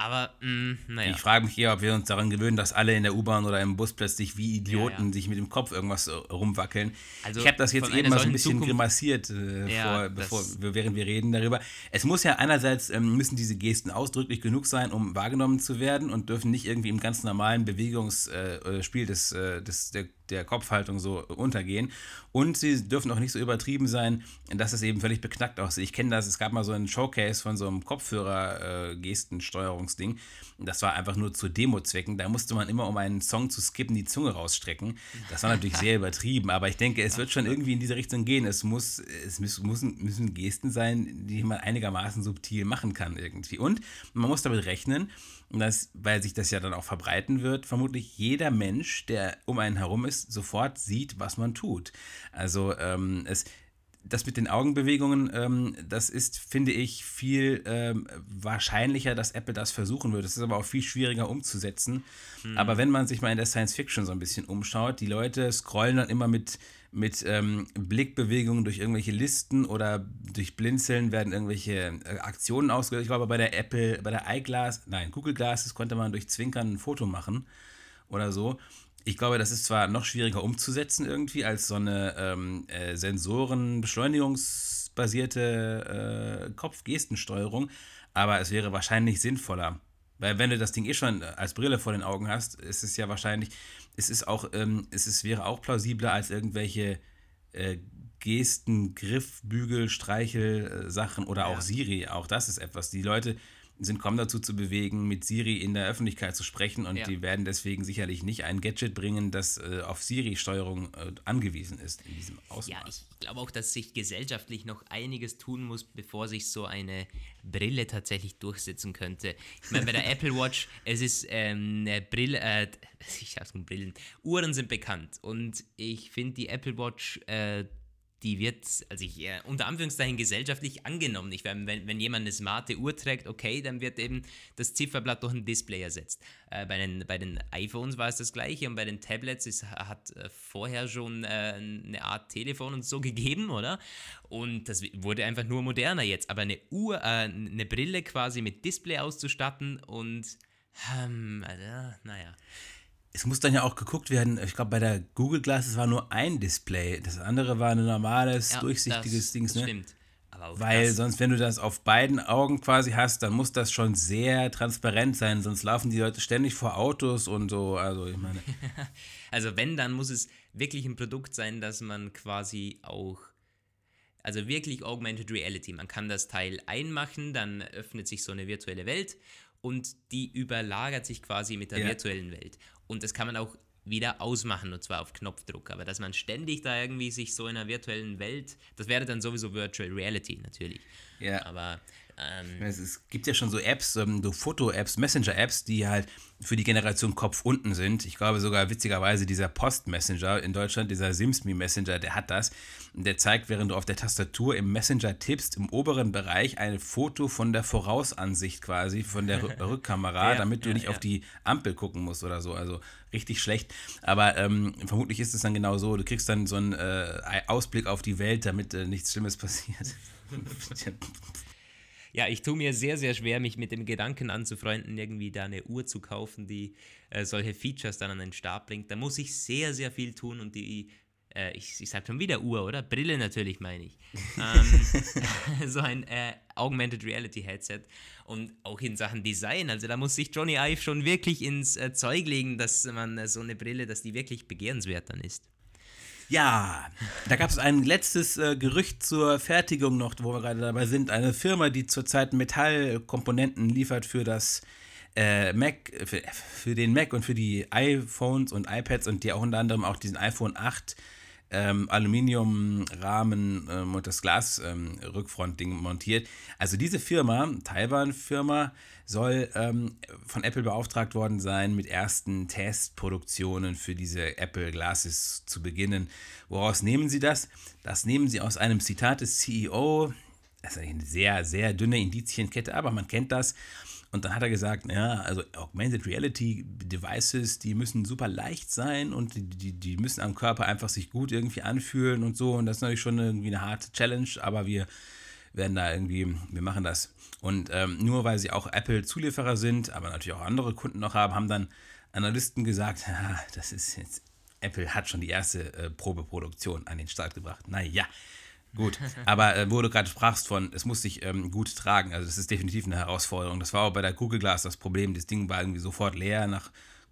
Aber, mh, mm, naja. Ich frage mich eher, ob wir uns daran gewöhnen, dass alle in der U-Bahn oder im Bus plötzlich wie Idioten ja, ja. sich mit dem Kopf irgendwas äh, rumwackeln. Also ich habe das jetzt eben mal so ein bisschen Zukunft grimassiert, äh, ja, vor, bevor, während wir reden darüber. Es muss ja einerseits, ähm, müssen diese Gesten ausdrücklich genug sein, um wahrgenommen zu werden und dürfen nicht irgendwie im ganz normalen Bewegungsspiel äh, des, äh, des, der der Kopfhaltung so untergehen. Und sie dürfen auch nicht so übertrieben sein, dass es eben völlig beknackt aussieht. Ich kenne das, es gab mal so einen Showcase von so einem Kopfhörer-Gestensteuerungsding. Das war einfach nur zu Demo-Zwecken. Da musste man immer, um einen Song zu skippen, die Zunge rausstrecken. Das war natürlich [laughs] sehr übertrieben, aber ich denke, es wird schon irgendwie in diese Richtung gehen. Es, muss, es müssen, müssen Gesten sein, die man einigermaßen subtil machen kann irgendwie. Und man muss damit rechnen, dass, weil sich das ja dann auch verbreiten wird, vermutlich jeder Mensch, der um einen herum ist, sofort sieht, was man tut. Also ähm, es, das mit den Augenbewegungen, ähm, das ist, finde ich, viel ähm, wahrscheinlicher, dass Apple das versuchen würde. Das ist aber auch viel schwieriger umzusetzen. Mhm. Aber wenn man sich mal in der Science Fiction so ein bisschen umschaut, die Leute scrollen dann immer mit mit ähm, Blickbewegungen durch irgendwelche Listen oder durch Blinzeln werden irgendwelche äh, Aktionen ausgelöst. Ich glaube, bei der Apple, bei der iGlass, nein, Google Glasses konnte man durch Zwinkern ein Foto machen oder so. Ich glaube, das ist zwar noch schwieriger umzusetzen irgendwie als so eine ähm, äh, Sensoren-beschleunigungsbasierte äh, Kopfgestensteuerung, aber es wäre wahrscheinlich sinnvoller. Weil wenn du das Ding eh schon als Brille vor den Augen hast, ist es ja wahrscheinlich, es ist auch, ähm, es ist, wäre auch plausibler als irgendwelche äh, Gesten, Griff, Bügel, Streichel, äh, Sachen oder ja. auch Siri. Auch das ist etwas. Die Leute sind kaum dazu zu bewegen, mit Siri in der Öffentlichkeit zu sprechen und ja. die werden deswegen sicherlich nicht ein Gadget bringen, das äh, auf Siri-Steuerung äh, angewiesen ist in diesem Ausmaß. Ja, ich glaube auch, dass sich gesellschaftlich noch einiges tun muss, bevor sich so eine Brille tatsächlich durchsetzen könnte. Ich meine, bei der [laughs] Apple Watch, es ist ähm, eine Brille, äh, ich sag's schon Brillen, Uhren sind bekannt und ich finde die Apple Watch äh, die wird, also ich, äh, unter Anführungszeichen gesellschaftlich angenommen. Ich, wenn, wenn jemand eine smarte Uhr trägt, okay, dann wird eben das Zifferblatt durch ein Display ersetzt. Äh, bei, den, bei den iPhones war es das gleiche und bei den Tablets ist, hat äh, vorher schon äh, eine Art Telefon und so gegeben, oder? Und das wurde einfach nur moderner jetzt. Aber eine Uhr, äh, eine Brille quasi mit Display auszustatten und, ähm, also, naja es muss dann ja auch geguckt werden, ich glaube, bei der Google Glass war nur ein Display. Das andere war ein normales, ja, durchsichtiges Ding. Ne? Stimmt. Weil sonst, wenn du das auf beiden Augen quasi hast, dann muss das schon sehr transparent sein, sonst laufen die Leute ständig vor Autos und so. Also, ich meine. [laughs] also, wenn, dann muss es wirklich ein Produkt sein, dass man quasi auch. Also wirklich Augmented Reality. Man kann das Teil einmachen, dann öffnet sich so eine virtuelle Welt und die überlagert sich quasi mit der ja. virtuellen Welt. Und das kann man auch wieder ausmachen und zwar auf Knopfdruck. Aber dass man ständig da irgendwie sich so in einer virtuellen Welt, das wäre dann sowieso Virtual Reality natürlich. Ja. Aber ähm, es, gibt ja schon so Apps, ähm, so Foto-Apps, Messenger-Apps, die halt für die Generation Kopf unten sind. Ich glaube sogar witzigerweise dieser Post-Messenger in Deutschland, dieser SimsMe Messenger, der hat das. Der zeigt, während du auf der Tastatur im Messenger tippst, im oberen Bereich ein Foto von der Vorausansicht quasi, von der [laughs] Rückkamera, ja, damit du ja, nicht ja. auf die Ampel gucken musst oder so. Also richtig schlecht. Aber ähm, vermutlich ist es dann genau so. Du kriegst dann so einen äh, Ausblick auf die Welt, damit äh, nichts Schlimmes passiert. [laughs] [laughs] ja, ich tue mir sehr, sehr schwer, mich mit dem Gedanken anzufreunden, irgendwie da eine Uhr zu kaufen, die äh, solche Features dann an den Start bringt. Da muss ich sehr, sehr viel tun und die, äh, ich, ich sag schon wieder Uhr, oder? Brille natürlich, meine ich. [laughs] ähm, [laughs] so ein äh, Augmented Reality Headset und auch in Sachen Design. Also da muss sich Johnny Ive schon wirklich ins äh, Zeug legen, dass man äh, so eine Brille, dass die wirklich begehrenswert dann ist. Ja, da gab es ein letztes äh, Gerücht zur Fertigung noch, wo wir gerade dabei sind. Eine Firma, die zurzeit Metallkomponenten liefert für das äh, Mac, für, für, den Mac und für die iPhones und iPads und die auch unter anderem auch diesen iPhone 8 ähm, Aluminiumrahmen ähm, und das Glasrückfrontding ähm, montiert. Also diese Firma, Taiwan-Firma, soll ähm, von Apple beauftragt worden sein, mit ersten Testproduktionen für diese Apple Glasses zu beginnen. Woraus nehmen sie das? Das nehmen sie aus einem Zitat des CEO. Das ist eine sehr, sehr dünne Indizienkette, aber man kennt das. Und dann hat er gesagt, ja, also Augmented Reality Devices, die müssen super leicht sein und die, die, müssen am Körper einfach sich gut irgendwie anfühlen und so. Und das ist natürlich schon irgendwie eine harte Challenge, aber wir werden da irgendwie, wir machen das. Und ähm, nur weil sie auch Apple-Zulieferer sind, aber natürlich auch andere Kunden noch haben, haben dann Analysten gesagt, [laughs] ah, das ist jetzt, Apple hat schon die erste äh, Probeproduktion an den Start gebracht. Naja, gut. Aber äh, wo du gerade sprachst von, es muss sich ähm, gut tragen, also das ist definitiv eine Herausforderung. Das war auch bei der Google Glass das Problem. Das Ding war irgendwie sofort leer nach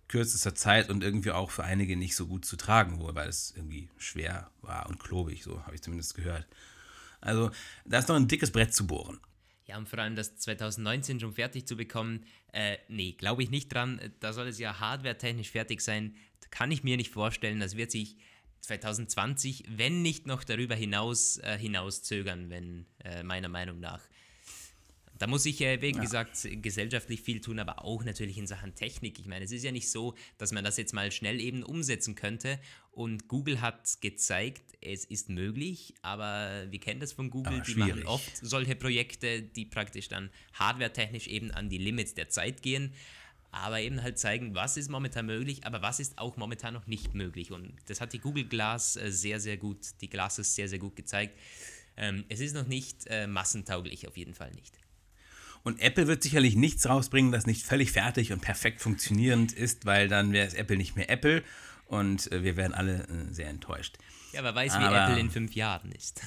kürzester Zeit und irgendwie auch für einige nicht so gut zu tragen wohl, weil es irgendwie schwer war und klobig, so habe ich zumindest gehört. Also da ist noch ein dickes Brett zu bohren. Ja, und vor allem das 2019 schon fertig zu bekommen, äh, nee, glaube ich nicht dran. Da soll es ja hardware-technisch fertig sein. Kann ich mir nicht vorstellen. Das wird sich 2020, wenn nicht noch darüber hinaus, äh, hinauszögern, wenn äh, meiner Meinung nach. Da muss ich, äh, wie ja. gesagt, gesellschaftlich viel tun, aber auch natürlich in Sachen Technik. Ich meine, es ist ja nicht so, dass man das jetzt mal schnell eben umsetzen könnte. Und Google hat gezeigt, es ist möglich, aber wir kennen das von Google, die machen oft solche Projekte, die praktisch dann hardwaretechnisch eben an die Limits der Zeit gehen, aber eben halt zeigen, was ist momentan möglich, aber was ist auch momentan noch nicht möglich. Und das hat die Google Glass äh, sehr, sehr gut, die Glasses sehr, sehr gut gezeigt. Ähm, es ist noch nicht äh, massentauglich, auf jeden Fall nicht. Und Apple wird sicherlich nichts rausbringen, das nicht völlig fertig und perfekt funktionierend ist, weil dann wäre es Apple nicht mehr Apple und äh, wir wären alle sehr enttäuscht. Ja, wer weiß, wie Aber Apple in fünf Jahren ist.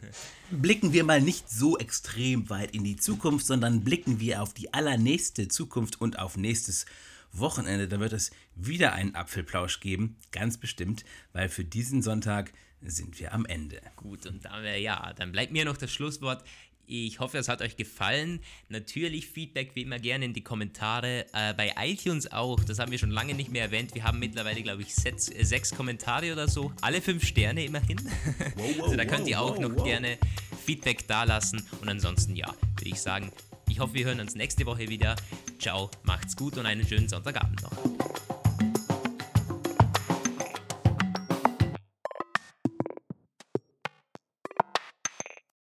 [laughs] blicken wir mal nicht so extrem weit in die Zukunft, sondern blicken wir auf die allernächste Zukunft und auf nächstes Wochenende. Da wird es wieder einen Apfelplausch geben, ganz bestimmt, weil für diesen Sonntag sind wir am Ende. Gut, und dann, ja, dann bleibt mir noch das Schlusswort. Ich hoffe, es hat euch gefallen. Natürlich Feedback wie immer gerne in die Kommentare. Äh, bei iTunes auch, das haben wir schon lange nicht mehr erwähnt. Wir haben mittlerweile, glaube ich, sechs, äh, sechs Kommentare oder so. Alle fünf Sterne immerhin. Wow, [laughs] wow, also da könnt ihr auch noch gerne Feedback dalassen. Und ansonsten, ja, würde ich sagen, ich hoffe, wir hören uns nächste Woche wieder. Ciao, macht's gut und einen schönen Sonntagabend noch.